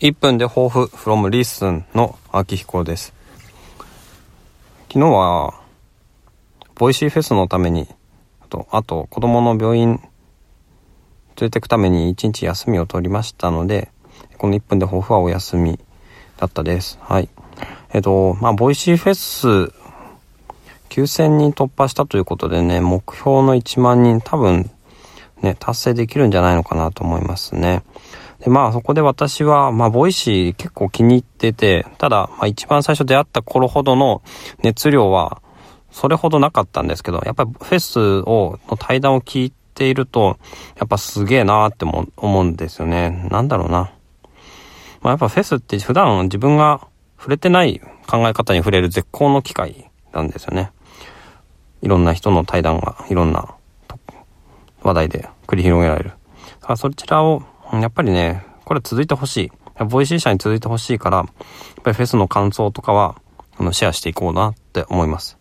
1分で抱負 from listen の秋彦です。昨日は、ボイシーフェスのために、あと、あと子供の病院連れてくために1日休みを取りましたので、この1分で抱負はお休みだったです。はい。えっと、まあ、ボイシーフェス9000人突破したということでね、目標の1万人多分ね、達成できるんじゃないのかなと思いますね。で、まあそこで私は、まあ Voicy 結構気に入ってて、ただ、まあ一番最初出会った頃ほどの熱量はそれほどなかったんですけど、やっぱりフェスを、の対談を聞いていると、やっぱすげえなーっても思うんですよね。なんだろうな。まあやっぱフェスって普段自分が触れてない考え方に触れる絶好の機会なんですよね。いろんな人の対談が、いろんな話題で繰り広げられる。そちらをやっぱりね、これ続いてほしい。 Voicy 社に続いてほしいから、やっぱりフェスの感想とかは、あの、シェアしていこうなって思います。